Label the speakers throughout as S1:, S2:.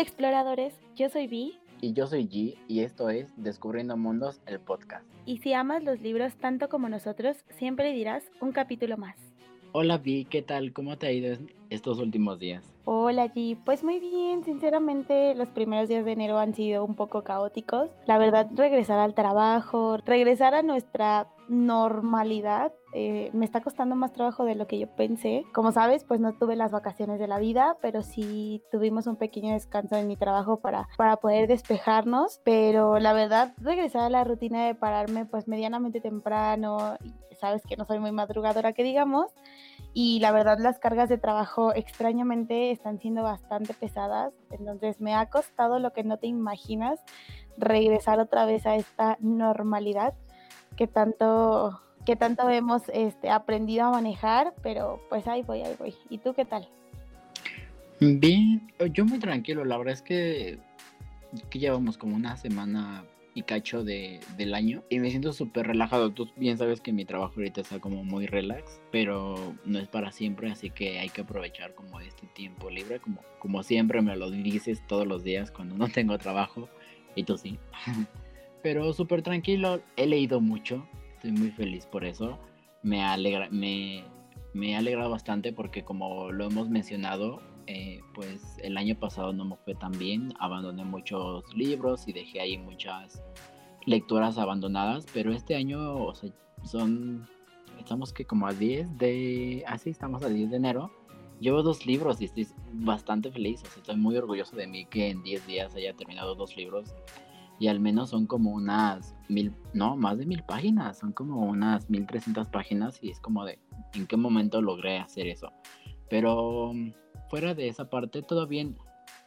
S1: Hola exploradores, yo soy Vi.
S2: Y yo soy G y esto es Descubriendo Mundos, el podcast.
S1: Y si amas los libros tanto como nosotros, siempre dirás un capítulo más.
S2: Hola Vi, ¿qué tal? ¿Cómo te ha ido estos últimos días?
S1: Hola G, pues muy bien, sinceramente los primeros días de enero han sido un poco caóticos. La verdad, regresar al trabajo, regresar a nuestra normalidad, eh, me está costando más trabajo de lo que yo pensé. Como sabes, pues no tuve las vacaciones de la vida, pero sí tuvimos un pequeño descanso en mi trabajo para, para poder despejarnos. Pero la verdad, regresar a la rutina de pararme pues medianamente temprano, sabes que no soy muy madrugadora que digamos, y la verdad las cargas de trabajo extrañamente están siendo bastante pesadas, entonces me ha costado lo que no te imaginas regresar otra vez a esta normalidad que tanto que tanto hemos este, aprendido a manejar, pero pues ahí voy, ahí voy. ¿Y tú qué tal?
S2: Bien, yo muy tranquilo, la verdad es que, que llevamos como una semana y cacho de, del año y me siento súper relajado. Tú bien sabes que mi trabajo ahorita está como muy relax, pero no es para siempre, así que hay que aprovechar como este tiempo libre, como, como siempre me lo dices todos los días cuando no tengo trabajo y tú sí. pero súper tranquilo, he leído mucho, estoy muy feliz por eso. Me, alegra, me, me ha alegrado bastante porque como lo hemos mencionado, eh, pues el año pasado no me fue tan bien, abandoné muchos libros y dejé ahí muchas lecturas abandonadas, pero este año, o sea, son, estamos que como a 10 de, así ah, estamos a 10 de enero, llevo dos libros y estoy bastante feliz, o sea, estoy muy orgulloso de mí que en 10 días haya terminado dos libros y al menos son como unas mil, no, más de mil páginas, son como unas mil trescientas páginas y es como de, ¿en qué momento logré hacer eso? Pero fuera de esa parte, todo bien.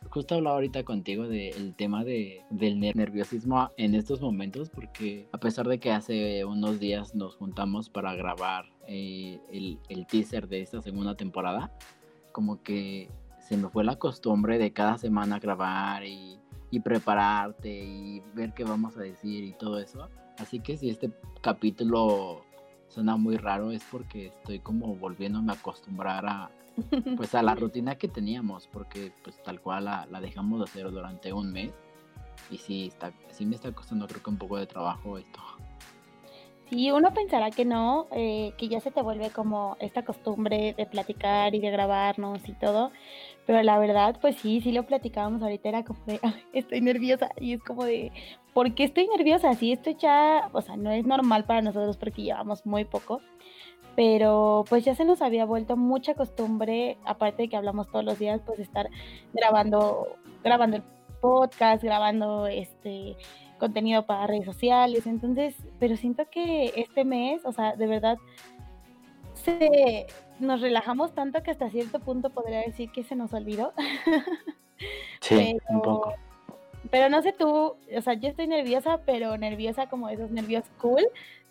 S2: Justo hablaba ahorita contigo del tema de, del nerviosismo en estos momentos, porque a pesar de que hace unos días nos juntamos para grabar eh, el, el teaser de esta segunda temporada, como que se me fue la costumbre de cada semana grabar y, y, prepararte y ver qué vamos a decir y todo eso. Así que si este capítulo suena muy raro es porque estoy como volviéndome a acostumbrar a, pues a la rutina que teníamos, porque pues tal cual la, dejamos de hacer durante un mes y sí, está, sí me está costando creo que un poco de trabajo esto.
S1: Sí, uno pensará que no, eh, que ya se te vuelve como esta costumbre de platicar y de grabarnos y todo, pero la verdad, pues sí, sí lo platicábamos ahorita, era como de, estoy nerviosa y es como de, ¿por qué estoy nerviosa? Sí, esto ya, o sea, no es normal para nosotros porque llevamos muy poco, pero pues ya se nos había vuelto mucha costumbre, aparte de que hablamos todos los días, pues estar grabando, grabando el podcast, grabando este contenido para redes sociales, entonces, pero siento que este mes, o sea, de verdad, se, nos relajamos tanto que hasta cierto punto podría decir que se nos olvidó.
S2: Sí, un poco.
S1: Pero no sé tú, o sea, yo estoy nerviosa, pero nerviosa como esos nervios cool,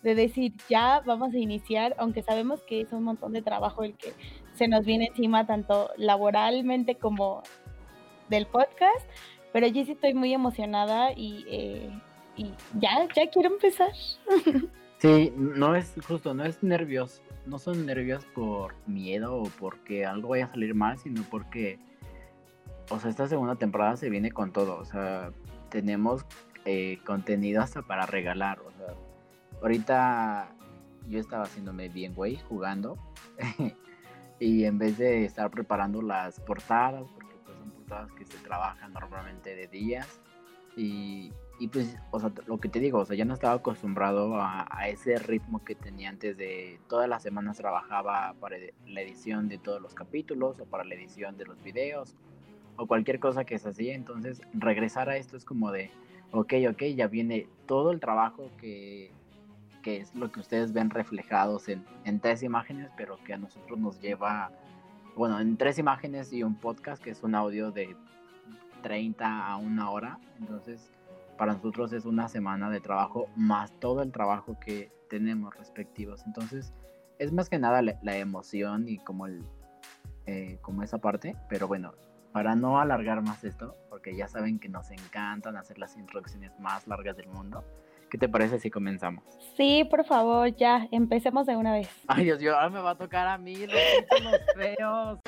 S1: de decir, ya vamos a iniciar, aunque sabemos que es un montón de trabajo el que se nos viene encima, tanto laboralmente como del podcast, pero yo sí estoy muy emocionada y, eh, y ya, ya quiero empezar.
S2: Sí, no es justo, no es nervios, no son nervios por miedo o porque algo vaya a salir mal, sino porque, o sea, esta segunda temporada se viene con todo, o sea, tenemos eh, contenido hasta para regalar, o sea, ahorita yo estaba haciéndome bien, güey, jugando. y en vez de estar preparando las portadas, portadas que se trabajan normalmente de días. Y, y pues, o sea, lo que te digo, o sea, ya no estaba acostumbrado a, a, ese ritmo que tenía antes de todas las semanas trabajaba para la edición de todos los capítulos o para la edición de los videos o cualquier cosa que se hacía. Entonces, regresar a esto es como de, ok, ok, ya viene todo el trabajo que que es lo que ustedes ven reflejados en, en, tres imágenes, pero que a nosotros nos lleva, bueno, en tres imágenes y un podcast, que es un audio de 30 a una hora. Entonces, para nosotros es una semana de trabajo más todo el trabajo que tenemos respectivos. Entonces, es más que nada la, emoción y como, el, eh, como esa parte, pero bueno, para no alargar más esto, porque ya saben que nos encantan hacer las introducciones más largas del mundo, ¿Qué te parece si comenzamos?
S1: Sí, por favor, ya, empecemos de una vez.
S2: Ay, Dios mío, ahora me va a tocar a mí los feos.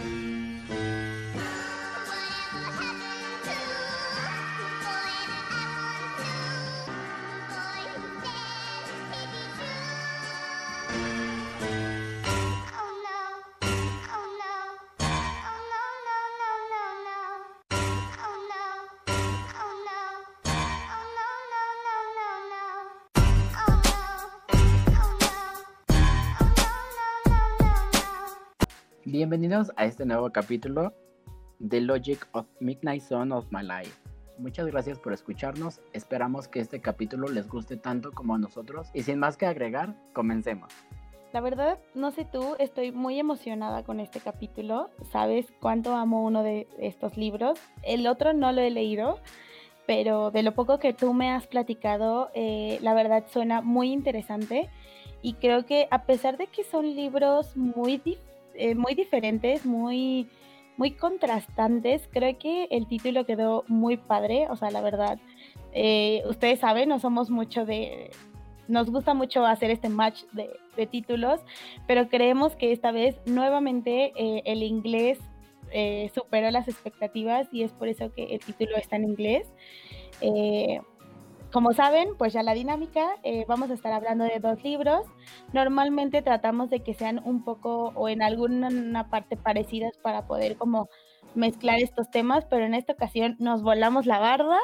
S2: Bienvenidos a este nuevo capítulo The Logic of Midnight Sun of My Life. Muchas gracias por escucharnos, esperamos que este capítulo les guste tanto como a nosotros y sin más que agregar, comencemos.
S1: La verdad, no sé tú, estoy muy emocionada con este capítulo. Sabes cuánto amo uno de estos libros. El otro no lo he leído, pero de lo poco que tú me has platicado, eh, la verdad suena muy interesante. Y creo que a pesar de que son libros muy, eh, muy diferentes, muy, muy contrastantes, creo que el título quedó muy padre. O sea, la verdad, eh, ustedes saben, no somos mucho de, nos gusta mucho hacer este match de, títulos, pero creemos que esta vez nuevamente eh, el inglés superó las expectativas y es por eso que el título está en inglés. Como saben, pues ya la dinámica, vamos a estar hablando de dos libros. Normalmente tratamos de que sean un poco o en alguna parte parecidas para poder como mezclar estos temas, pero en esta ocasión nos volamos la barda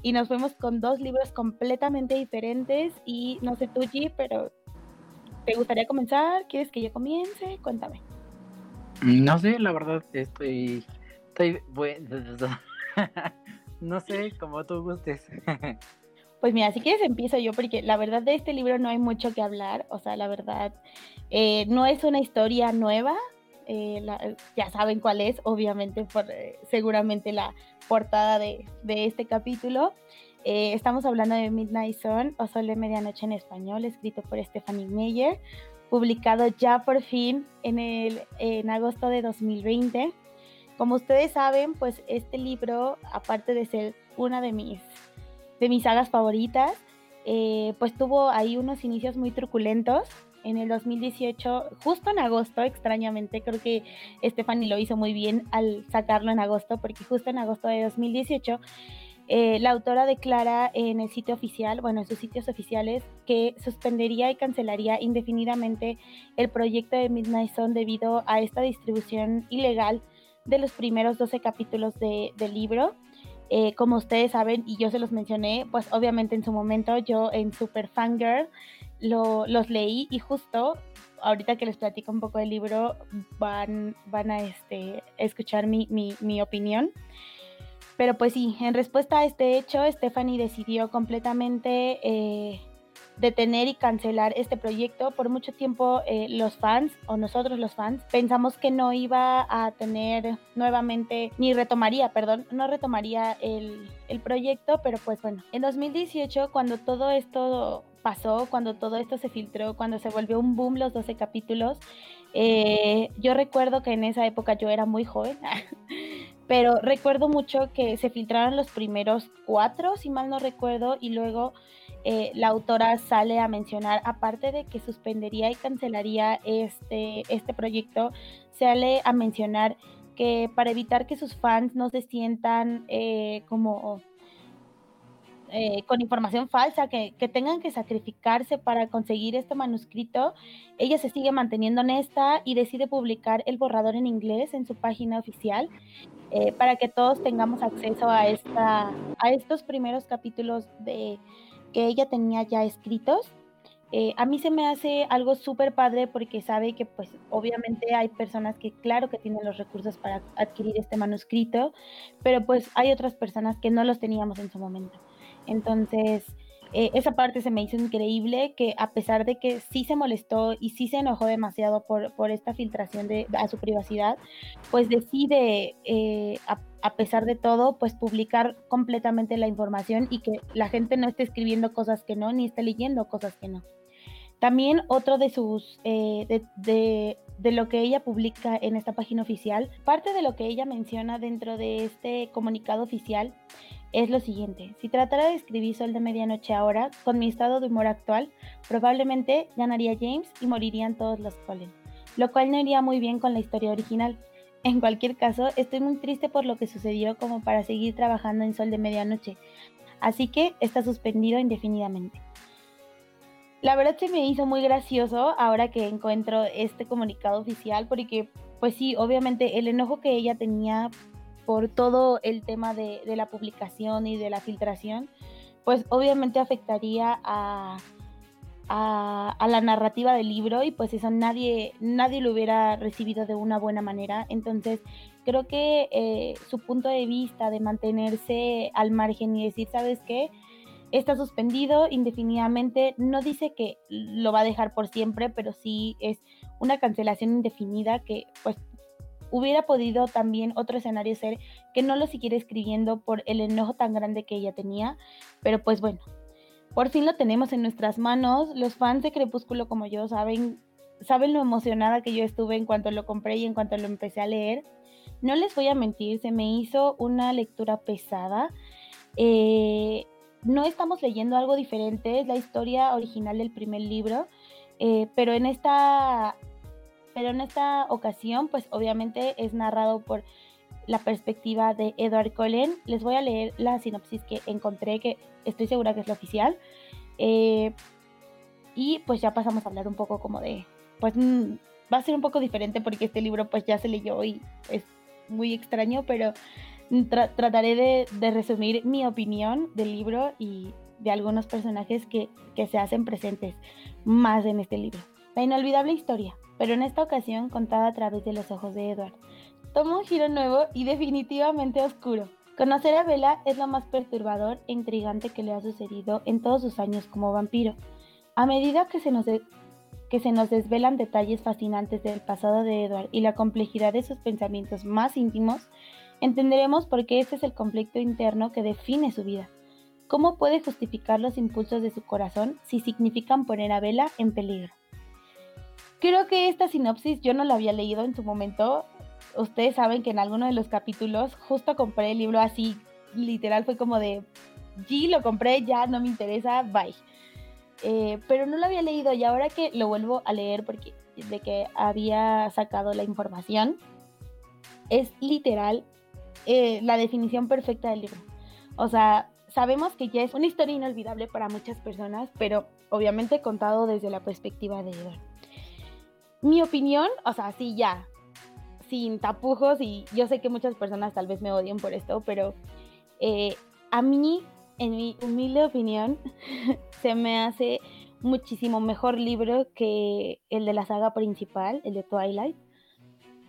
S1: y nos fuimos con dos libros completamente diferentes y no sé tú, G, pero ¿te gustaría comenzar? ¿Quieres que yo comience? Cuéntame.
S2: No sé, la verdad estoy, estoy no sé, como tú gustes.
S1: Pues mira, si quieres empiezo yo, porque la verdad de este libro no hay mucho que hablar, o sea, la verdad eh, no es una historia nueva, eh, ya saben cuál es, obviamente, por, eh, seguramente la portada de, este capítulo. Eh, estamos hablando de Midnight Sun o Sol de Medianoche en español, escrito por Stephanie Meyer, publicado ya por fin en, el, en agosto de 2020. Como ustedes saben, pues este libro, aparte de ser una de mis, de mis sagas favoritas, pues tuvo ahí unos inicios muy truculentos en el 2018, justo en agosto, extrañamente, creo que Stephanie lo hizo muy bien al sacarlo en agosto, porque justo en agosto de 2018, eh, la autora declara en el sitio oficial, bueno, en sus sitios oficiales, que suspendería y cancelaría indefinidamente el proyecto de Midnight Zone debido a esta distribución ilegal de los primeros 12 capítulos de, del libro. Eh, como ustedes saben, y yo se los mencioné, pues obviamente en su momento yo en Super Fangirl lo, los leí y justo ahorita que les platico un poco del libro van, van a este, escuchar mi, mi, opinión. Pero pues sí, en respuesta a este hecho, Stephanie decidió completamente eh, detener y cancelar este proyecto. Por mucho tiempo eh, los fans, o nosotros los fans, pensamos que no iba a tener nuevamente, ni retomaría, perdón, no retomaría el, el proyecto, pero pues bueno, en 2018, cuando todo esto pasó, cuando todo esto se filtró, cuando se volvió un boom los 12 capítulos. Eh, yo recuerdo que en esa época yo era muy joven, pero recuerdo mucho que se filtraron los primeros cuatro, si mal no recuerdo, y luego eh, la autora sale a mencionar, aparte de que suspendería y cancelaría este, este proyecto, sale a mencionar que para evitar que sus fans no se sientan eh, como eh, con información falsa, que, tengan que sacrificarse para conseguir este manuscrito, ella se sigue manteniendo honesta y decide publicar el borrador en inglés en su página oficial para que todos tengamos acceso a, esta, a estos primeros capítulos de, que ella tenía ya escritos. Eh, a mí se me hace algo súper padre porque sabe que pues obviamente hay personas que claro que tienen los recursos para adquirir este manuscrito, pero pues hay otras personas que no los teníamos en su momento. Entonces, eh, esa parte se me hizo increíble, que a pesar de que sí se molestó y sí se enojó demasiado por, por esta filtración de, a su privacidad, pues decide, eh, a, a, pesar de todo, pues publicar completamente la información y que la gente no esté escribiendo cosas que no, ni esté leyendo cosas que no. También otro de sus, eh, de, de, lo que ella publica en esta página oficial, parte de lo que ella menciona dentro de este comunicado oficial es lo siguiente. Si tratara de escribir Sol de Medianoche ahora, con mi estado de humor actual, probablemente ganaría James y morirían todos los Cullen, lo cual no iría muy bien con la historia original. En cualquier caso, estoy muy triste por lo que sucedió como para seguir trabajando en Sol de Medianoche, así que está suspendido indefinidamente. La verdad se me hizo muy gracioso ahora que encuentro este comunicado oficial porque pues sí, obviamente el enojo que ella tenía por todo el tema de, la publicación y de la filtración, pues obviamente afectaría a, a, la narrativa del libro y pues eso nadie, nadie lo hubiera recibido de una buena manera. Entonces creo que eh, su punto de vista de mantenerse al margen y decir, ¿sabes qué? Está suspendido indefinidamente, no dice que lo va a dejar por siempre, pero sí es una cancelación indefinida que pues hubiera podido también otro escenario ser que no lo siguiera escribiendo por el enojo tan grande que ella tenía, pero pues bueno, por fin lo tenemos en nuestras manos. Los fans de Crepúsculo como yo saben, saben lo emocionada que yo estuve en cuanto lo compré y en cuanto lo empecé a leer. No les voy a mentir, se me hizo una lectura pesada. Eh, no estamos leyendo algo diferente, es la historia original del primer libro, eh, pero en esta pero en esta ocasión, pues obviamente es narrado por la perspectiva de Edward Cullen. Les voy a leer la sinopsis que encontré, que estoy segura que es la oficial. Eh, y pues ya pasamos a hablar un poco como de, pues mm, va a ser un poco diferente porque este libro pues ya se leyó y es muy extraño, pero trataré de, resumir mi opinión del libro y de algunos personajes que, que se hacen presentes más en este libro. La inolvidable historia pero en esta ocasión contada a través de los ojos de Edward. Toma un giro nuevo y definitivamente oscuro. Conocer a Bella es lo más perturbador e intrigante que le ha sucedido en todos sus años como vampiro. A medida que se nos, que se nos desvelan detalles fascinantes del pasado de Edward y la complejidad de sus pensamientos más íntimos, entenderemos por qué este es el conflicto interno que define su vida. ¿Cómo puede justificar los impulsos de su corazón si significan poner a Bella en peligro? Creo que esta sinopsis yo no la había leído en su momento. Ustedes saben que en alguno de los capítulos justo compré el libro así, literal fue como de, G, lo compré, ya no me interesa, bye. Eh, pero no lo había leído y ahora que lo vuelvo a leer porque de que había sacado la información, es literal eh, la definición perfecta del libro. O sea, sabemos que ya es una historia inolvidable para muchas personas, pero obviamente contado desde la perspectiva de Edward mi opinión, o sea, sí, ya, sin tapujos, y yo sé que muchas personas tal vez me odien por esto, pero eh, a mí, en mi humilde opinión, se me hace muchísimo mejor libro que el de la saga principal, el de Twilight.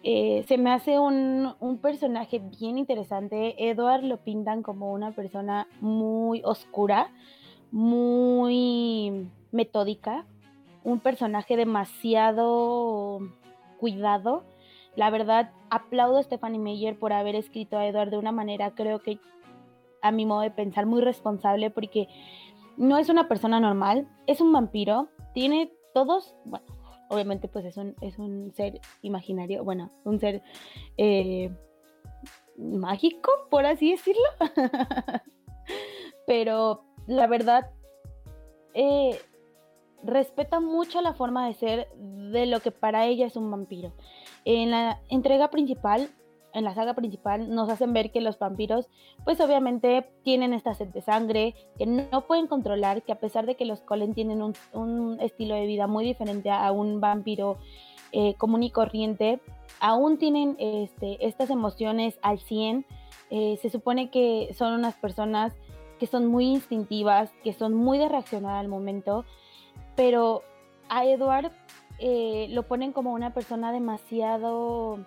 S1: Eh, se me hace un, un, personaje bien interesante. Edward lo pintan como una persona muy oscura, muy metódica, un personaje demasiado cuidado. La verdad, aplaudo a Stephanie Meyer por haber escrito a Edward de una manera, creo que a mi modo de pensar, muy responsable, porque no es una persona normal, es un vampiro, tiene todos, bueno, obviamente pues es un, es un ser imaginario, bueno, un ser eh, mágico, por así decirlo. Pero la verdad, eh, respeta mucho la forma de ser de lo que para ella es un vampiro. En la entrega principal, en la saga principal, nos hacen ver que los vampiros, pues obviamente tienen esta sed de sangre, que no pueden controlar, que a pesar de que los Colen tienen un, estilo de vida muy diferente a un vampiro eh, común y corriente, aún tienen este, estas emociones al 100. Eh, se supone que son unas personas que son muy instintivas, que son muy de reaccionar al momento pero a Edward eh, lo ponen como una persona demasiado,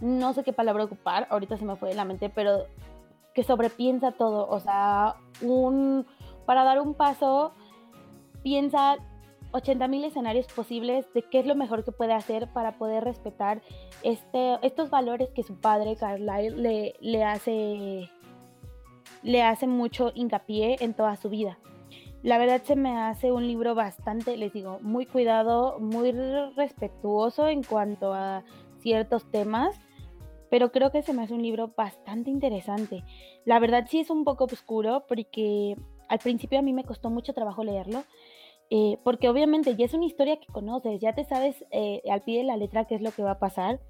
S1: no sé qué palabra ocupar, ahorita se me fue de la mente, pero que sobrepiensa todo, o sea, un, para dar un paso, piensa 80 mil escenarios posibles de qué es lo mejor que puede hacer para poder respetar este, estos valores que su padre Carlyle le, le, hace, le hace mucho hincapié en toda su vida. La verdad se me hace un libro bastante, les digo, muy cuidado, muy respetuoso en cuanto a ciertos temas, pero creo que se me hace un libro bastante interesante. La verdad sí es un poco oscuro porque al principio a mí me costó mucho trabajo leerlo, eh, porque obviamente ya es una historia que conoces, ya te sabes eh, al pie de la letra qué es lo que va a pasar,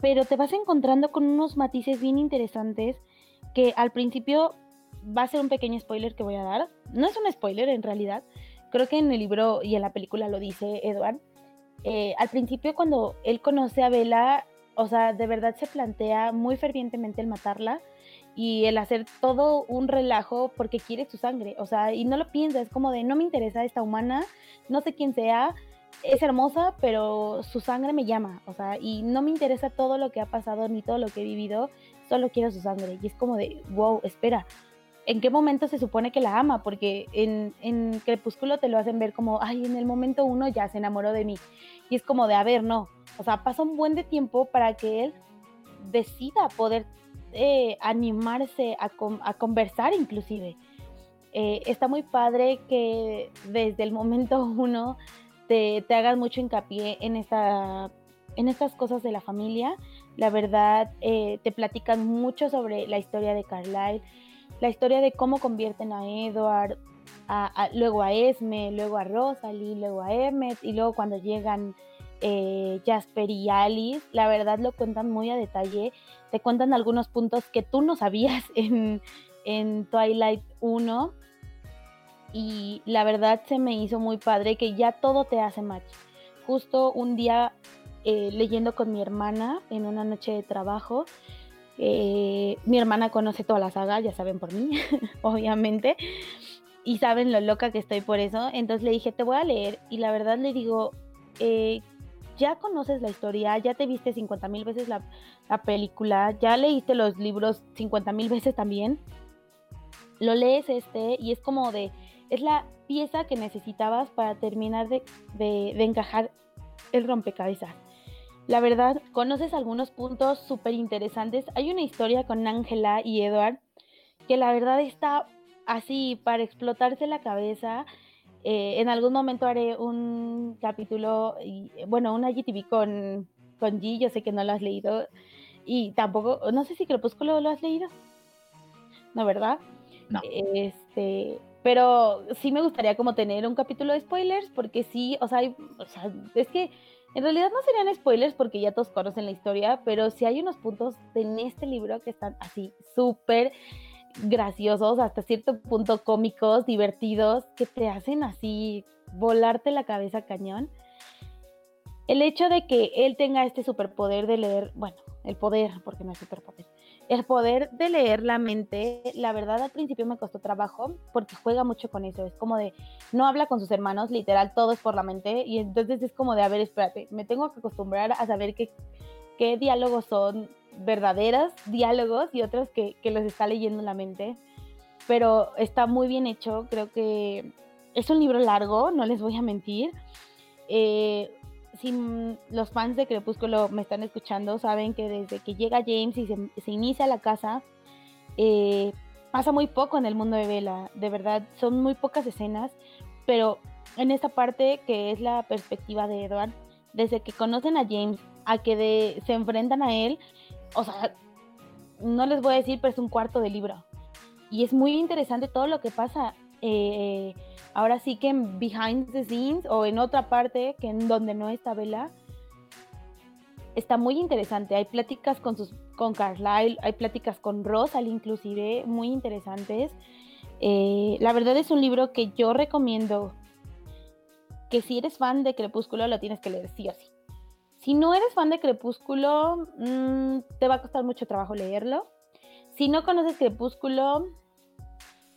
S1: pero te vas encontrando con unos matices bien interesantes que al principio va a ser un pequeño spoiler que voy a dar. No es un spoiler en realidad. Creo que en el libro y en la película lo dice Edward. Eh, al principio cuando él conoce a Bella, o sea, de verdad se plantea muy fervientemente el matarla y el hacer todo un relajo porque quiere su sangre, o sea, y no lo piensas, es como de no me interesa esta humana, no sé quién sea, es hermosa, pero su sangre me llama, o sea, y no me interesa todo lo que ha pasado ni todo lo que he vivido, solo quiero su sangre, y es como de, wow, espera, ¿en qué momento se supone que la ama? Porque en, en Crepúsculo te lo hacen ver como, ay, en el momento uno ya se enamoró de mí, y es como de, a ver, no, o sea, pasa un buen de tiempo para que él decida poder eh, animarse a, conversar inclusive. Eh, está muy padre que desde el momento uno te, te hagas mucho hincapié en, esta, en estas cosas de la familia. La verdad, eh, te platican mucho sobre la historia de Carlyle, la historia de cómo convierten a Edward, luego a Esme, luego a Rosalie, luego a Emmet, y luego cuando llegan eh, Jasper y Alice, la verdad lo cuentan muy a detalle, te cuentan algunos puntos que tú no sabías en, Twilight 1 y la verdad se me hizo muy padre que ya todo te hace match. Justo un día eh, leyendo con mi hermana en una noche de trabajo, eh, mi hermana conoce toda la saga, ya saben por mí, obviamente, y saben lo loca que estoy por eso. Entonces le dije, te voy a leer, y la verdad le digo, eh, ya conoces la historia, ya te viste 50 mil veces la, película, ya leíste los libros 50 mil veces también, lo lees este y es como de, es la pieza que necesitabas para terminar de, de encajar el rompecabezas. La verdad, conoces algunos puntos súper interesantes. Hay una historia con Ángela y Edward que la verdad está así para explotarse la cabeza eh, en algún momento haré un capítulo, y, bueno, una GTV con, con G, yo sé que no lo has leído, y tampoco, no sé si Crepúsculo lo has leído. ¿No, verdad?
S2: No.
S1: Este, pero sí me gustaría como tener un capítulo de spoilers, porque sí, o sea, o sea, es que en realidad no serían spoilers porque ya todos conocen la historia, pero sí hay unos puntos en este libro que están así súper graciosos, hasta cierto punto cómicos, divertidos, que te hacen así volarte la cabeza cañón. El hecho de que él tenga este superpoder de leer, bueno, el poder, porque no es superpoder, el poder de leer la mente, la verdad al principio me costó trabajo porque juega mucho con eso, es como de, no habla con sus hermanos, literal, todo es por la mente, y entonces es como de, a ver, espérate, me tengo que acostumbrar a saber qué, qué diálogos son verdaderos diálogos y otros que, los está leyendo en la mente. Pero está muy bien hecho, creo que es un libro largo, no les voy a mentir. Eh, si los fans de Crepúsculo me están escuchando, saben que desde que llega James y se, inicia la casa, eh, pasa muy poco en el mundo de Vela. De verdad, son muy pocas escenas, pero en esta parte que es la perspectiva de Edward, desde que conocen a James a que se enfrentan a él, o sea, no les voy a decir, pero es un cuarto de libro. Y es muy interesante todo lo que pasa. Eh, ahora sí que en behind the scenes o en otra parte que en donde no está Bella, está muy interesante. Hay pláticas con sus con hay pláticas con Rosal inclusive, muy interesantes. Eh, la verdad es un libro que yo recomiendo que si eres fan de Crepúsculo lo tienes que leer sí o sí. Si no eres fan de Crepúsculo, mm, te va a costar mucho trabajo leerlo. Si no conoces Crepúsculo,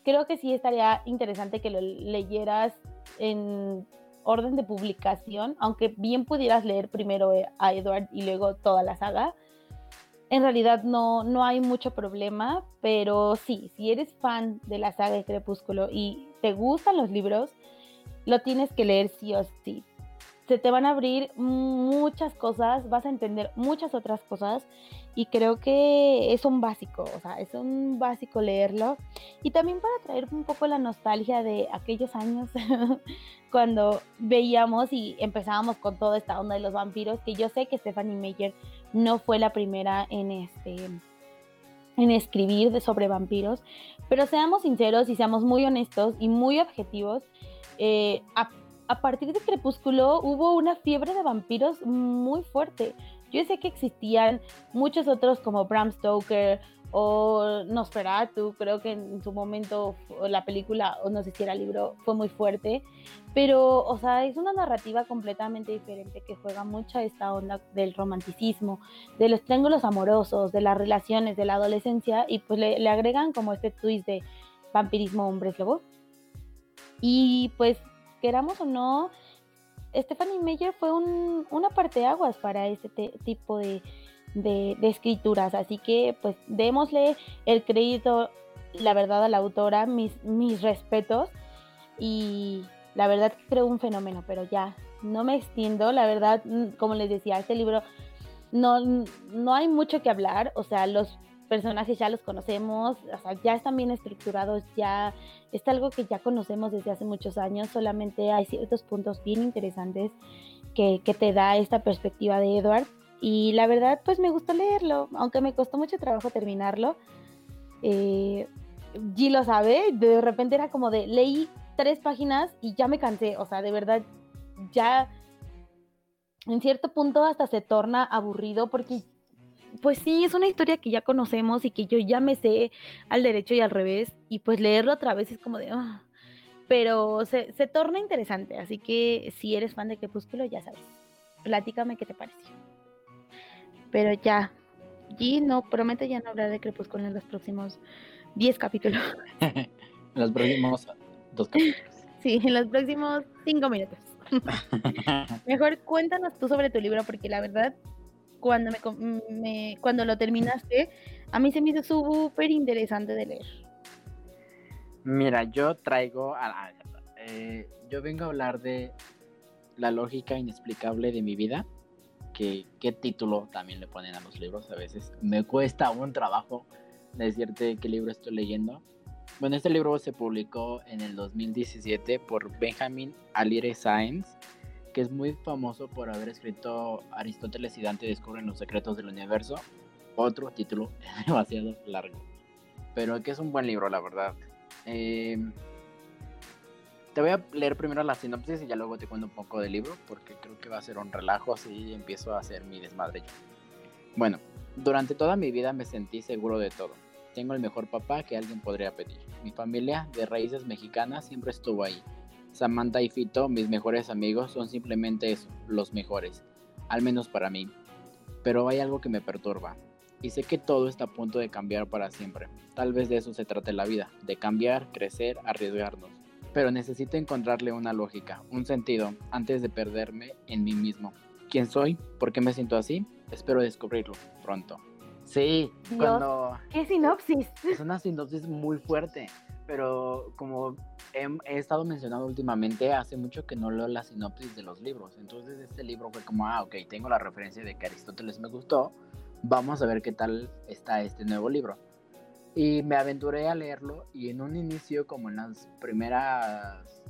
S1: creo que sí estaría interesante que lo leyeras en orden de publicación, aunque bien pudieras leer primero a Edward y luego toda la saga. En realidad no, no hay mucho problema, pero sí, si eres fan de la saga de Crepúsculo y te gustan los libros, lo tienes que leer sí o sí se te van a abrir muchas cosas, vas a entender muchas otras cosas y creo que es un básico, o sea, es un básico leerlo y también para traer un poco la nostalgia de aquellos años cuando veíamos y empezábamos con toda esta onda de los vampiros, que yo sé que Stephanie Meyer no fue la primera en este en escribir de sobre vampiros, pero seamos sinceros y seamos muy honestos y muy objetivos. Eh, a partir de Crepúsculo hubo una fiebre de vampiros muy fuerte. Yo sé que existían muchos otros como Bram Stoker o Nosferatu, creo que en su momento la película, o no sé si era libro, fue muy fuerte, pero, o sea, es una narrativa completamente diferente que juega mucho esta onda del romanticismo, de los triángulos amorosos, de las relaciones, de la adolescencia, y pues le, agregan como este twist de vampirismo hombres lobo. Y pues, queramos o no, Stephanie Meyer fue un, una parteaguas para este tipo de escrituras. Así que pues démosle el crédito, la verdad, a la autora, mis, mis respetos. Y la verdad creo un fenómeno, pero ya no me extiendo. La verdad, mm, como les decía, este libro no, no hay mucho que hablar. O sea, los personajes ya los conocemos, o sea, ya están bien estructurados, ya es algo que ya conocemos desde hace muchos años, solamente hay ciertos puntos bien interesantes que, que te da esta perspectiva de Edward y la verdad, pues me gustó leerlo, aunque me costó mucho trabajo terminarlo. Eh, G lo sabe, de repente era como de leí tres páginas y ya me cansé, o sea, de verdad, ya en cierto punto hasta se torna aburrido porque, pues sí, es una historia que ya conocemos y que yo ya me sé al derecho y al revés, y pues leerlo otra vez es como de... Ah", pero se, se torna interesante, así que si eres fan de Crepúsculo, ya sabes. Platícame qué te pareció. Pero ya, G no, promete ya no hablar de Crepúsculo en los próximos 10 capítulos.
S2: en los próximos dos capítulos.
S1: Sí, en los próximos 5 minutos. Mejor cuéntanos tú sobre tu libro, porque la verdad, cuando, me, cuando lo terminaste, a mí se me hizo súper interesante de leer.
S2: Mira, yo traigo, a, eh, yo vengo a hablar de la lógica inexplicable de mi vida que, qué título también le ponen a los libros a veces. Me cuesta un trabajo decirte qué libro estoy leyendo. Bueno, este libro se publicó en el 2017 por Benjamin Alire Sainz, que es muy famoso por haber escrito Aristóteles y Dante descubren los secretos del universo. Otro título demasiado largo, pero que es un buen libro, la verdad. Eh, te voy a leer primero la sinopsis y ya luego te cuento un poco del libro, porque creo que va a ser un relajo así empiezo a hacer mi desmadre yo. Bueno, durante toda mi vida me sentí seguro de todo. Tengo el mejor papá que alguien podría pedir. Mi familia, de raíces mexicanas, siempre estuvo ahí. Samantha y Fito, mis mejores amigos, son simplemente eso, los mejores, al menos para mí. Pero hay algo que me perturba, y sé que todo está a punto de cambiar para siempre. Tal vez de eso se trate la vida, de cambiar, crecer, arriesgarnos pero necesito encontrarle una lógica, un sentido, antes de perderme en mí mismo. ¿Quién soy? ¿Por qué me siento así? Espero descubrirlo pronto. Sí, cuando...
S1: ¡Qué sinopsis!
S2: Es una sinopsis muy fuerte, pero como he, estado mencionando últimamente, hace mucho que no leo la sinopsis de los libros. Entonces este libro fue como, ah, ok, tengo la referencia de que Aristóteles me gustó, vamos a ver qué tal está este nuevo libro. Y me aventuré a leerlo y en un inicio, como en las primeras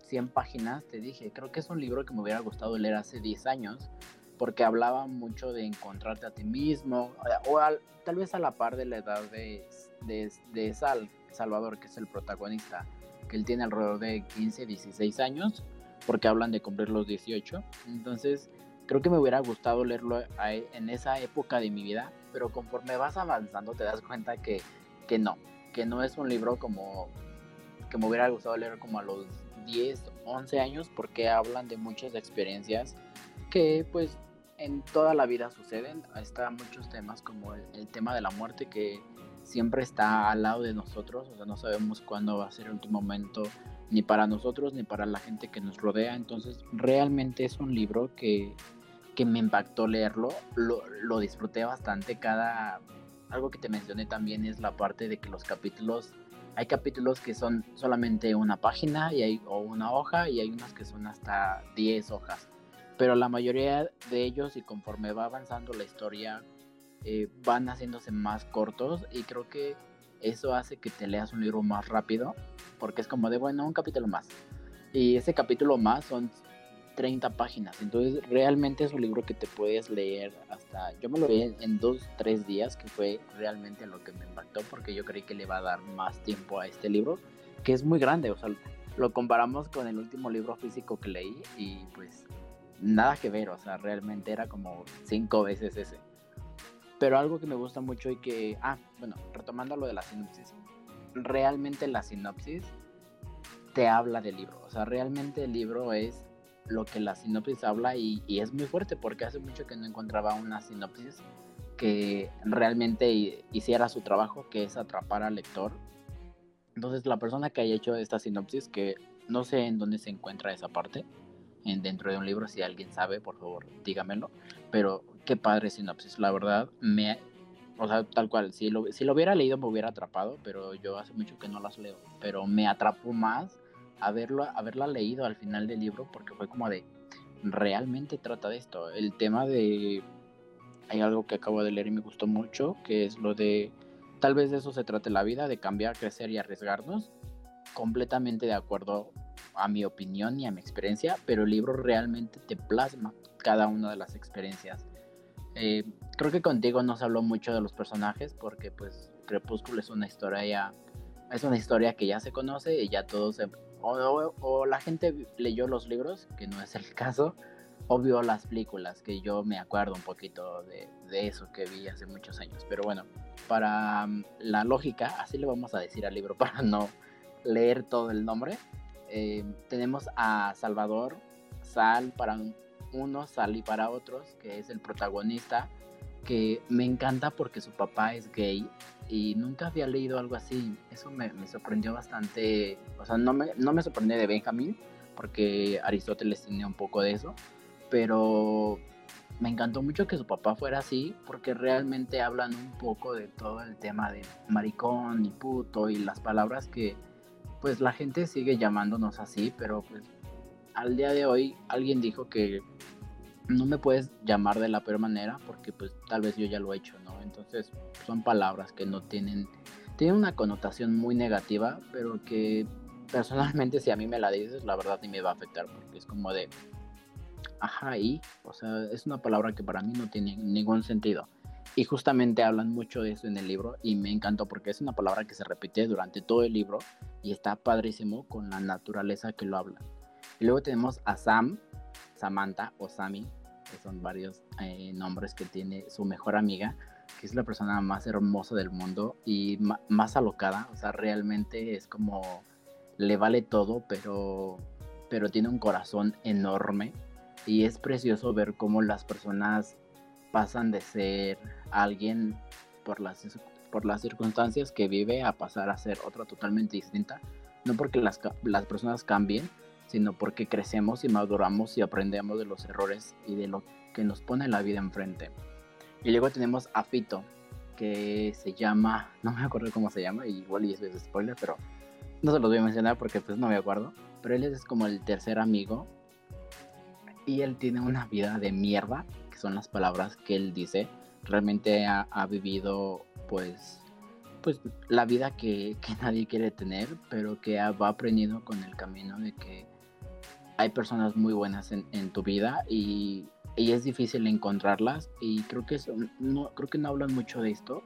S2: 100 páginas, te dije, creo que es un libro que me hubiera gustado leer hace 10 años, porque hablaba mucho de encontrarte a ti mismo, o tal vez a la par de la edad de, de, Sal, Salvador, que es el protagonista, que él tiene alrededor de 15, 16 años, porque hablan de cumplir los 18. Entonces, creo que me hubiera gustado leerlo en esa época de mi vida, pero conforme vas avanzando te das cuenta que que no, que no es un libro como que me hubiera gustado leer como a los 10, 11 años porque hablan de muchas experiencias que pues en toda la vida suceden. Están muchos temas como el, tema de la muerte que siempre está al lado de nosotros, o sea, no sabemos cuándo va a ser el último momento ni para nosotros ni para la gente que nos rodea, entonces realmente es un libro que, que me impactó leerlo, lo, lo disfruté bastante. Cada algo que te mencioné también es la parte de que los capítulos, hay capítulos que son solamente una página y hay, o una hoja y hay unos que son hasta 10 hojas. Pero la mayoría de ellos y conforme va avanzando la historia eh, van haciéndose más cortos y creo que eso hace que te leas un libro más rápido porque es como de bueno, un capítulo más. Y ese capítulo más son 30 páginas. Entonces realmente es un libro que te puedes leer hasta... Yo me lo leí en dos, tres días, que fue realmente lo que me impactó porque yo creí que le va a dar más tiempo a este libro, que es muy grande. O sea, lo comparamos con el último libro físico que leí y pues nada que ver. O sea, realmente era como cinco veces ese. Pero algo que me gusta mucho y que, ah, bueno, retomando lo de la sinopsis, realmente la sinopsis te habla del libro, o sea, realmente el libro es lo que la sinopsis habla y, es muy fuerte porque hace mucho que no encontraba una sinopsis que realmente hiciera su trabajo, que es atrapar al lector. Entonces la persona que haya hecho esta sinopsis, que no sé en dónde se encuentra esa parte, en, dentro de un libro, si alguien sabe, por favor, dígamelo. Pero qué padre sinopsis, la verdad, me... O sea, tal cual, si lo, si lo hubiera leído me hubiera atrapado, pero yo hace mucho que no las leo. Pero me atrapó más haberlo, haberla leído al final del libro porque fue como de, realmente trata de esto. El tema de hay algo que acabo de leer y me gustó mucho, que es lo de, tal vez de eso se trate la vida, de cambiar, crecer y arriesgarnos, completamente de acuerdo a mi opinión y a mi experiencia, pero el libro realmente te plasma cada una de las experiencias. Eh, creo que contigo no se habló mucho de los personajes porque pues Crepúsculo es una historia es una historia que ya se conoce y ya todos o, o la gente leyó los libros, que no es el caso, obvio las películas, que yo me acuerdo un poquito de, eso que vi hace muchos años. Pero bueno, para mm, la lógica, así le vamos a decir al libro para no leer todo el nombre. Eh, tenemos a Salvador, Sal unos, Sal y para otros, que es el protagonista, que me encanta porque su papá es gay y nunca había leído algo así. Eso me, sorprendió bastante, o sea, no me, no me sorprendió de Benjamín, porque Aristóteles tenía un poco de eso, pero me encantó mucho que su papá fuera así porque realmente hablan un poco de todo el tema de maricón y puto y las palabras que pues la gente sigue llamándonos así, pero pues al día de hoy alguien dijo que no me puedes llamar de la peor manera porque pues tal vez yo ya lo he hecho, ¿no? Entonces son palabras que no tienen, tienen una connotación muy negativa, pero que personalmente si a mí me la dices, la verdad ni me va a afectar porque es como de, ajá, y, o sea, es una palabra que para mí no tiene ningún sentido. Y justamente hablan mucho de eso en el libro y me encantó porque es una palabra que se repite durante todo el libro y está padrísimo con la naturaleza que lo habla. Y luego tenemos a Sam, Samantha o Sammy, que son varios eh, nombres que tiene su mejor amiga, que es la persona más hermosa del mundo y más alocada, o sea, realmente es como le vale todo, pero, pero tiene un corazón enorme y es precioso ver cómo las personas pasan de ser alguien por las, por las circunstancias que vive a pasar a ser otra totalmente distinta. No porque las, las personas cambien, sino porque crecemos y maduramos y aprendemos de los errores y de lo que nos pone la vida enfrente. Y luego tenemos a Fito, que se llama, no me acuerdo cómo se llama, igual y es spoiler, pero no se los voy a mencionar porque pues no me acuerdo. Pero él es como el tercer amigo y él tiene una vida de mierda, que son las palabras que él dice. Realmente ha, vivido pues pues la vida que, nadie quiere tener, pero que va aprendiendo con el camino de que hay personas muy buenas en, tu vida y, y, es difícil encontrarlas y creo que no creo que no hablan mucho de esto,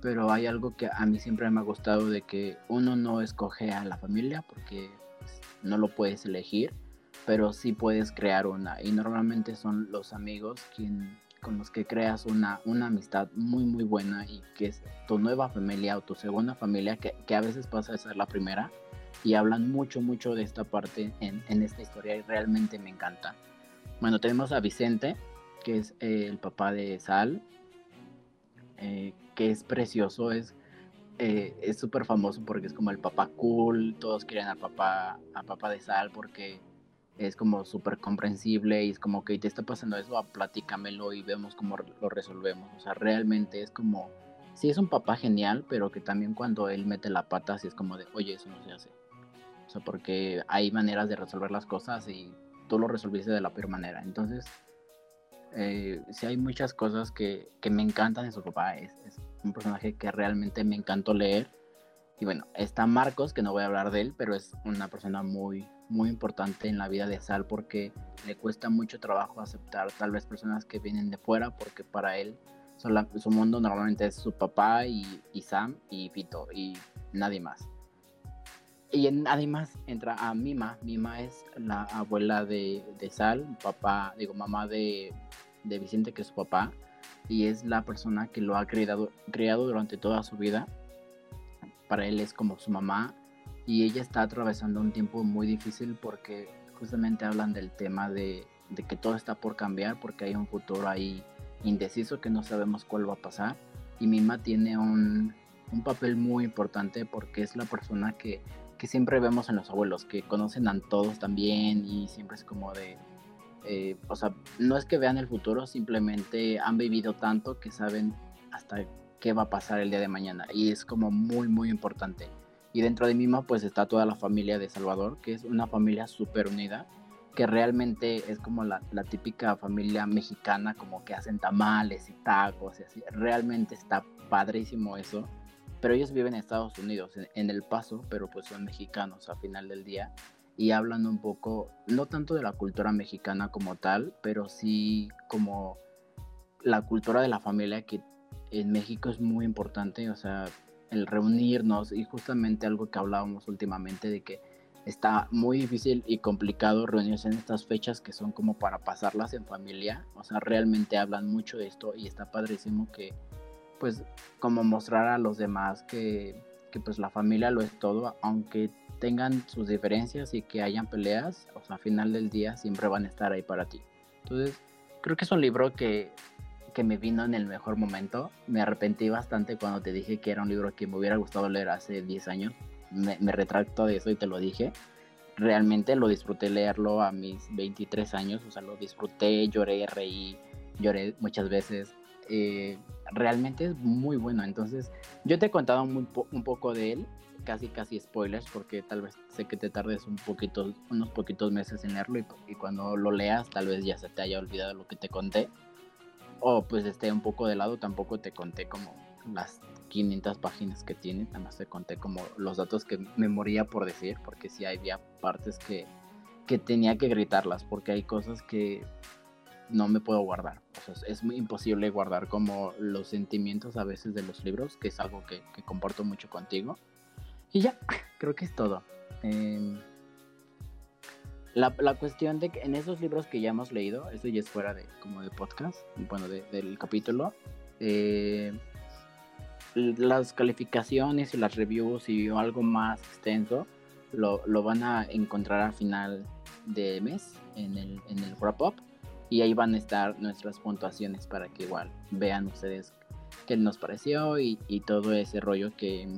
S2: pero hay algo que a mí siempre me ha gustado de que uno no escoge a la familia porque pues, no lo puedes elegir pero sí puedes crear una. Y normalmente son los amigos quien, con los que creas una, una amistad muy, muy buena y que es tu nueva familia o tu segunda familia, que, que a veces pasa a ser la primera. Y hablan mucho, mucho de esta parte en, en esta historia y realmente me encanta. Bueno, tenemos a Vicente, que es eh, el papá de Sal, eh, que es precioso, es eh, es súper famoso porque es como el papá cool, todos quieren al papá, a papá de Sal porque es como súper comprensible y es como que te está pasando eso, platícamelo y vemos cómo lo resolvemos. O sea, realmente es como, sí es un papá genial, pero que también cuando él mete la pata, sí es como de, oye, eso no se hace. O sea, porque hay maneras de resolver las cosas y tú lo resolviste de la peor manera. Entonces, eh, sí hay muchas cosas que, que me encantan de su papá. Es, un personaje que realmente me encantó leer. Y bueno, está Marcos, que no voy a hablar de él, pero es una persona muy, muy importante en la vida de Sal porque le cuesta mucho trabajo aceptar tal vez personas que vienen de fuera porque para él su mundo normalmente es su papá y, Sam y Fito y nadie más. Y nadie más entra a Mima. Mima es la abuela de, de Sal, papá, digo, mamá de, de Vicente, que es su papá. y es la persona que lo ha criado, criado durante toda su vida. Para él es como su mamá y ella está atravesando un tiempo muy difícil porque justamente hablan del tema de, de que todo está por cambiar porque hay un futuro ahí indeciso que no sabemos cuál va a pasar y Mima tiene un, un papel muy importante porque es la persona que, que, siempre vemos en los abuelos, que conocen a todos también y siempre es como de, eh, o sea, no es que vean el futuro, simplemente han vivido tanto que saben hasta qué va a pasar el día de mañana y es como muy, muy importante. Y dentro de Mima pues está toda la familia de Salvador, que es una familia súper unida que realmente es como la, la, típica familia mexicana, como que hacen tamales y tacos y así. Realmente está padrísimo eso. Pero ellos viven en Estados Unidos, en, El Paso, pero pues son mexicanos a final del día. Y hablan un poco, no tanto de la cultura mexicana como tal, pero sí como la cultura de la familia que en México es muy importante. O sea, el reunirnos y justamente algo que hablábamos últimamente de que está muy difícil y complicado reunirse en estas fechas que son como para pasarlas en familia. O sea, realmente hablan mucho de esto y está padrísimo que, pues, como mostrar a los demás que, que pues la familia lo es todo, aunque tengan sus diferencias y que hayan peleas, o sea, al final del día siempre van a estar ahí para ti. Entonces, creo que es un libro que, que me vino en el mejor momento. Me arrepentí bastante cuando te dije que era un libro que me hubiera gustado leer hace 10 años me, retracto de eso y te lo dije. Realmente lo disfruté leerlo a mis 23 años, o sea, lo disfruté, lloré, reí, lloré muchas veces. Eh, realmente es muy bueno. Entonces, yo te he contado un poco de él, casi casi spoilers, porque tal vez sé que te tardes un poquito, unos poquitos meses en leerlo y, y, cuando lo leas tal vez ya se te haya olvidado lo que te conté. O pues esté un poco de lado, tampoco te conté como las 500 páginas que tiene, nada más te conté como los datos que me moría por decir, porque sí había partes que, que tenía que gritarlas, porque hay cosas que no me puedo guardar. Es muy imposible guardar como los sentimientos a veces de los libros, que es algo que, que comparto mucho contigo. Y ya, creo que es todo. Eh, la, la, cuestión de que en esos libros que ya hemos leído, eso ya es fuera de como de podcast, bueno, de, del capítulo, eh, las calificaciones y las reviews y algo más extenso lo, lo van a encontrar al final de mes en el, en el wrap up y ahí van a estar nuestras puntuaciones para que igual vean ustedes qué nos pareció y, y todo ese rollo que,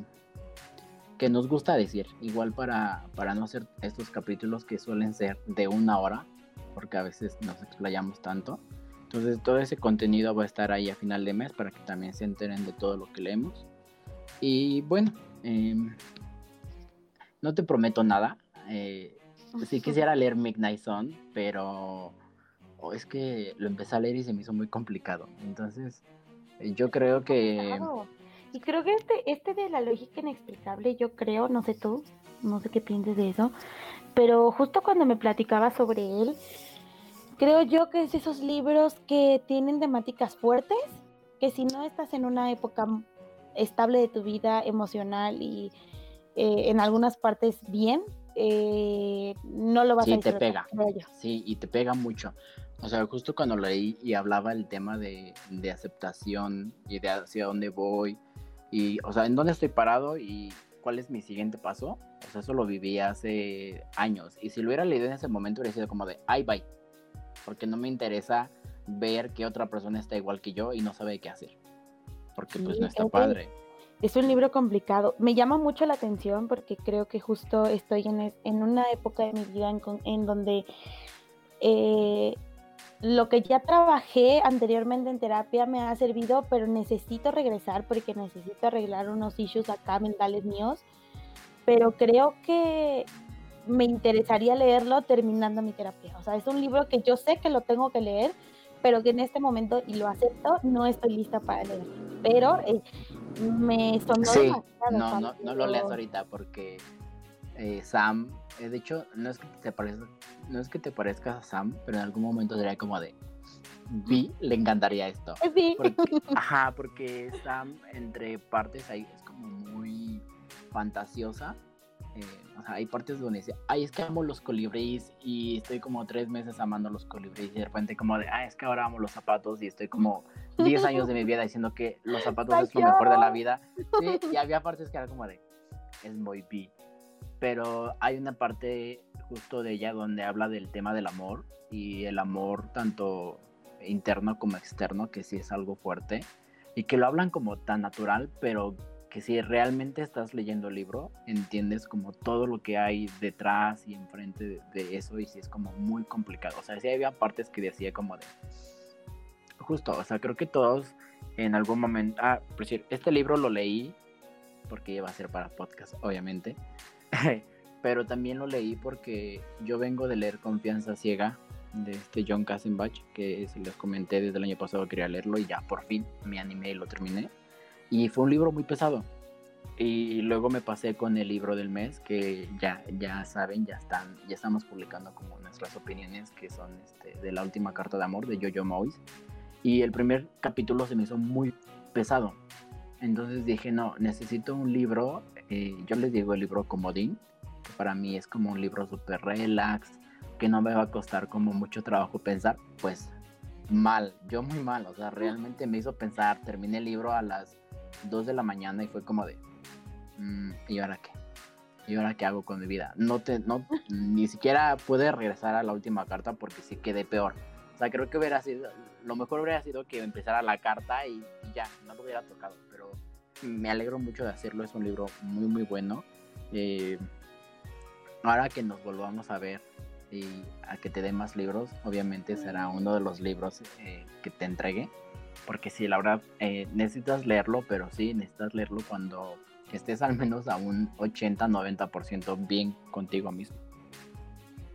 S2: que nos gusta decir. Igual para, para no hacer estos capítulos que suelen ser de una hora, porque a veces nos explayamos tanto. Entonces todo ese contenido va a estar ahí a final de mes para que también se enteren de todo lo que leemos. Y bueno, em, no te prometo nada. Eh, sí quisiera leer Midnight Sun, pero oh, es que lo empecé a leer y se me hizo muy complicado. Entonces eh, yo creo que...
S1: Y creo que este, este de la lógica inexplicable, yo creo, no sé tú, no sé qué pienses de eso, pero justo cuando me platicaba sobre él, Creo yo que es esos libros que tienen temáticas fuertes, que si no estás en una época estable de tu vida emocional y eh, en algunas partes bien, eh, no lo vas
S2: a
S1: Sí,
S2: te pega. Sí, y te pega mucho. O sea, justo cuando leí y hablaba el tema de, de, aceptación y de hacia dónde voy, y, o sea, en dónde estoy parado y cuál es mi siguiente paso, o sea, eso lo viví hace años. Y si lo hubiera leído en ese momento, hubiera sido como de, ay, bye porque no me interesa ver que otra persona está igual que yo y no sabe qué hacer, porque pues no está padre.
S1: Es un libro complicado. Me llama mucho la atención porque creo que justo estoy en, en una época de mi vida en, en donde eh, lo que ya trabajé anteriormente en terapia me ha servido, pero necesito regresar porque necesito arreglar unos issues acá mentales míos. Pero creo que me interesaría leerlo terminando mi terapia. O sea, es un libro que yo sé que lo tengo que leer, pero que en este momento, y lo acepto, no estoy lista para leerlo. Pero eh, me sonó
S2: sí, No, no, no lo leas ahorita porque eh, Sam, eh, de hecho, no es que te parezca, no es que te parezca a Sam, pero en algún momento sería como de Vi le encantaría esto.
S1: Sí.
S2: ajá, porque Sam entre partes ahí es como muy fantasiosa eh, o sea, hay partes donde dice, ay, es que amo los colibríes y estoy como tres meses amando los colibríes y de repente como de, ay, es que ahora amo los zapatos y estoy como 10 años de mi vida diciendo que los zapatos es lo mejor de la vida. Sí, y había partes que era como de, es muy pi. Pero hay una parte justo de ella donde habla del tema del amor y el amor tanto interno como externo, que sí es algo fuerte, y que lo hablan como tan natural, pero que si realmente estás leyendo el libro, entiendes como todo lo que hay detrás y enfrente de, eso, y si es como muy complicado. O sea, sí había partes que decía como de... Justo, o sea, creo que todos en algún momento... Ah, por decir, este libro lo leí porque iba a ser para podcast, obviamente. Pero también lo leí porque yo vengo de leer Confianza Ciega de este John Kassenbach, que se les comenté desde el año pasado quería leerlo y ya por fin me animé y lo terminé. Y fue un libro muy pesado. Y luego me pasé con el libro del mes, que ya, ya saben, ya están, ya estamos publicando como nuestras opiniones, que son este, de la última carta de amor de Jojo Moyes. Y el primer capítulo se me hizo muy pesado. Entonces dije, no, necesito un libro, eh, yo les digo el libro comodín, que para mí es como un libro súper relax, que no me va a costar como mucho trabajo pensar, pues mal, yo muy mal, o sea, realmente me hizo pensar, terminé el libro a las 2 de la mañana y fue como de, mm, ¿y ahora qué? ¿Y ahora qué hago con mi vida? No te, no, ni siquiera pude regresar a la última carta porque sí quedé peor. O sea, creo que hubiera sido, lo mejor hubiera sido que empezara la carta y, ya, no lo hubiera tocado, me alegro mucho de hacerlo, es un libro muy, muy bueno. Eh, ahora que nos volvamos a ver y a que te dé más libros, obviamente será uno de los libros eh, que te entregue. Porque sí, la verdad, eh, necesitas leerlo, pero sí, necesitas leerlo cuando estés al menos a un 80-90% bien contigo mismo.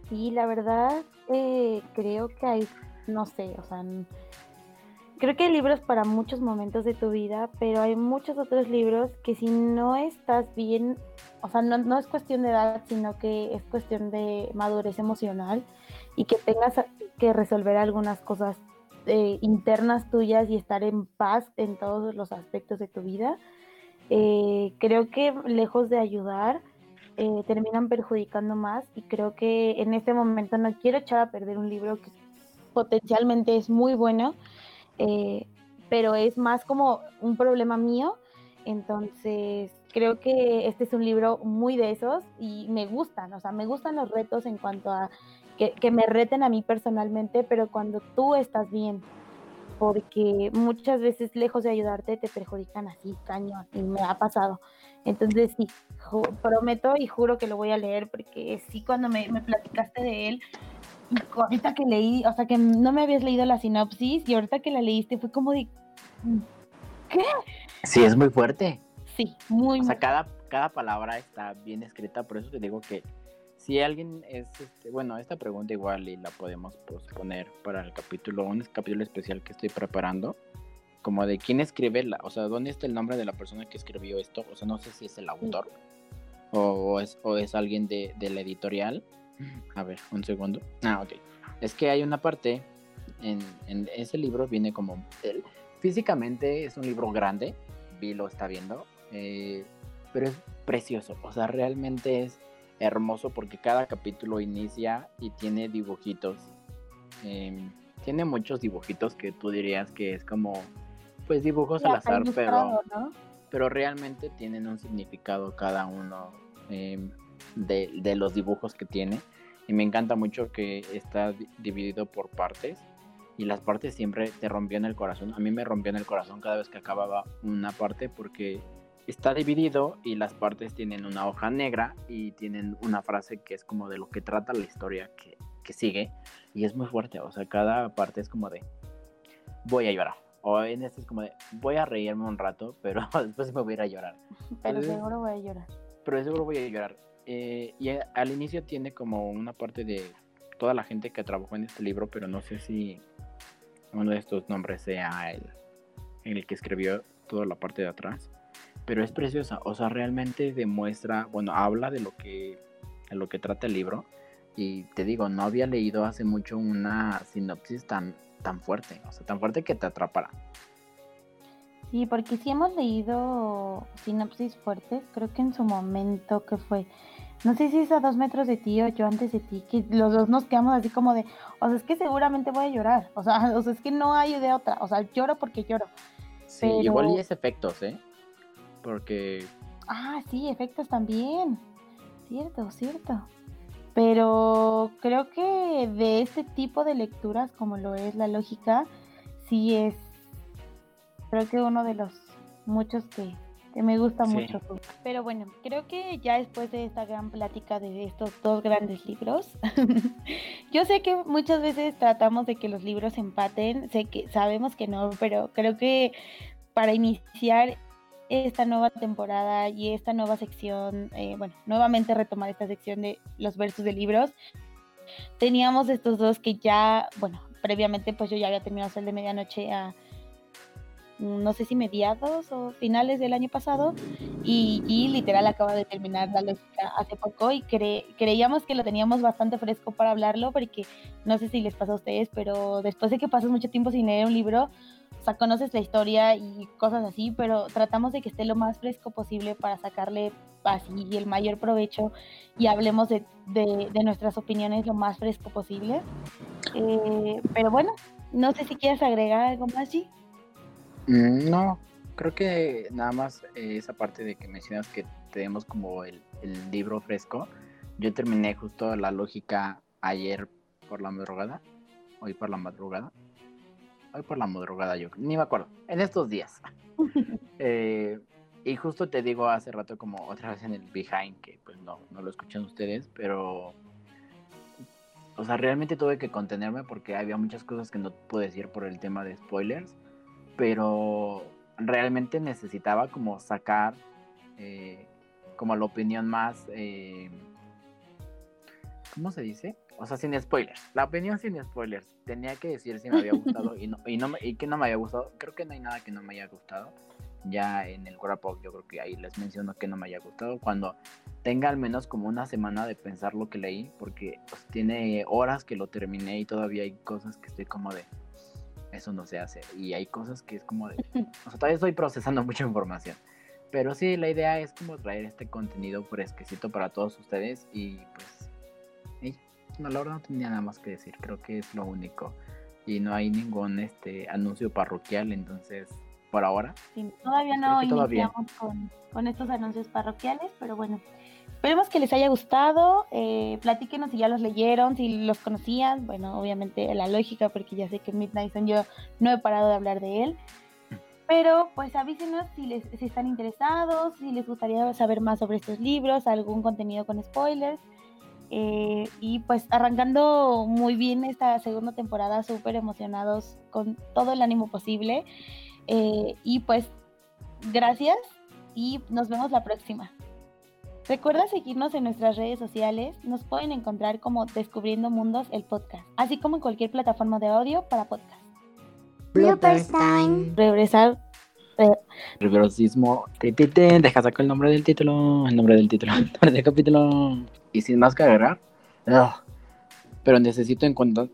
S1: Sí, la verdad, eh, creo que hay, no sé, o sea, creo que hay libros para muchos momentos de tu vida, pero hay muchos otros libros que si no estás bien, o sea, no, es cuestión de edad, sino que es cuestión de madurez emocional y que tengas que resolver algunas cosas eh, internas tuyas y estar en paz en todos los aspectos de tu vida. Eh, creo que lejos de ayudar, eh, terminan perjudicando más y creo que en este momento no quiero echar a perder un libro que potencialmente es muy bueno, eh, pero es más como un problema mío. Entonces, creo que este es un libro muy de esos y me gustan, o sea, me gustan los retos en cuanto a que, me reten a mí personalmente, pero cuando tú estás bien, porque muchas veces lejos de ayudarte te perjudican así, cañón, y me ha pasado. Entonces sí, prometo y juro que lo voy a leer, porque sí, cuando me, me platicaste de él, ahorita que leí, o sea, que no me habías leído la sinopsis y ahorita que la leíste fue como de... ¿Qué?
S2: Sí, es muy fuerte.
S1: Sí, muy
S2: O sea, cada, cada palabra está bien escrita, por eso te digo que si alguien es, este, bueno, esta pregunta igual y la podemos posponer para el capítulo, un capítulo especial que estoy preparando, como de quién escribe, la, o sea, dónde está el nombre de la persona que escribió esto, o sea, no sé si es el autor o, es, o es alguien de, de la editorial, a ver, un segundo. Ah, ok. Es que hay una parte en, ese libro, viene como... físicamente es un libro grande, Vi lo está viendo, eh, pero es precioso. O sea, realmente es hermoso porque cada capítulo inicia y tiene dibujitos. Em, tiene muchos dibujitos que tú dirías que es como, pues dibujos al azar, pero, pero realmente tienen un significado cada uno. Em, de, los dibujos que tiene. Y me encanta mucho que está dividido por partes. Y las partes siempre te rompían el corazón. A mí me rompían el corazón cada vez que acababa una parte porque está dividido y las partes tienen una hoja negra y tienen una frase que es como de lo que trata la historia que, que sigue. Y es muy fuerte. O sea, cada parte es como de voy a llorar. O en este es como de voy a reírme un rato, pero después me voy a ir a llorar.
S1: Pero seguro voy a llorar.
S2: Pero seguro voy a llorar. Eh, y al inicio tiene como una parte de toda la gente que trabajó en este libro, pero no sé si uno de estos nombres sea el, el que escribió toda la parte de atrás. Pero es preciosa, o sea, realmente demuestra, bueno, habla de lo que, de lo que trata el libro. Y te digo, no había leído hace mucho una sinopsis tan, tan fuerte, o sea, tan fuerte que te atrapara.
S1: Sí, porque sí hemos leído sinopsis fuertes, creo que en su momento que fue no sé si es a dos metros de ti o yo antes de ti, que los dos nos quedamos así como de, o sea, es que seguramente voy a llorar, o sea, o sea es que no hay de otra, o sea, lloro porque lloro.
S2: Sí, igual y es efectos, ¿eh? Porque...
S1: Ah, sí, efectos también. Cierto, cierto. Pero creo que de este tipo de lecturas, como lo es la lógica, sí es, creo que uno de los muchos que, me gusta mucho. Pero bueno, creo que ya después de esta gran plática de estos dos grandes libros, yo sé que muchas veces tratamos de que los libros empaten, sé que sabemos que no, pero creo que para iniciar esta nueva temporada y esta nueva sección, eh, bueno, nuevamente retomar esta sección de los versos de libros, teníamos estos dos que ya, bueno, previamente pues yo ya había terminado el de medianoche a no sé si mediados o finales del año pasado y, literal acaba de terminar la lógica hace poco y creíamos que lo teníamos bastante fresco para hablarlo porque no sé si les pasa a ustedes, pero después de que pasas mucho tiempo sin leer un libro, o sea, conoces la historia y cosas así, pero tratamos de que esté lo más fresco posible para sacarle así el mayor provecho y hablemos de, nuestras opiniones lo más fresco posible. Eh, pero bueno, no sé si quieres agregar algo más, G.
S2: Mm, no, creo que nada más eh, esa parte de que mencionas que tenemos como el, el libro fresco. Yo terminé justo la lógica ayer por la madrugada, hoy por la madrugada hoy por la madrugada yo, ni me acuerdo, en estos días. Eh, y justo te digo hace rato como otra vez en el behind, que pues no, no lo escuchan ustedes, pero... O sea, realmente tuve que contenerme porque había muchas cosas que no pude decir por el tema de spoilers, pero realmente necesitaba como sacar eh, como la opinión más... Eh, ¿Cómo se dice? O sea, sin spoilers. La opinión sin spoilers. Tenía que decir si me había gustado y, no, y, no, y que no me había gustado. Creo que no hay nada que no me haya gustado. Ya en el wrap yo creo que ahí les menciono que no me haya gustado. Cuando tenga al menos como una semana de pensar lo que leí. Porque pues, tiene horas que lo terminé y todavía hay cosas que estoy como de... Eso no se hace. Y hay cosas que es como de... O sea, todavía estoy procesando mucha información. Pero sí, la idea es como traer este contenido fresquecito para todos ustedes. Y pues no, la verdad no tenía nada más que decir, creo que es lo único. Y no hay ningún este anuncio parroquial, entonces, por ahora.
S1: todavía no iniciamos con, estos anuncios parroquiales, pero bueno. Esperemos que les haya gustado. Eh, platíquenos si ya los leyeron, si los conocían. Bueno, obviamente la lógica, porque ya sé que Midnight yo no he parado de hablar de él. Pero pues avísenos si, les, si están interesados, si les gustaría saber más sobre estos libros, algún contenido con spoilers. Eh, y pues arrancando muy bien esta segunda temporada, súper emocionados con todo el ánimo posible. Eh, y pues gracias y nos vemos la próxima. Recuerda seguirnos en nuestras redes sociales, nos pueden encontrar como Descubriendo Mundos el podcast, así como en cualquier plataforma de audio para podcast.
S3: Bloopers time.
S1: Regresar.
S2: Eh. Deja sacar el nombre del título. El nombre del título. del capítulo y sin más que agarrar. pero necesito encontrar.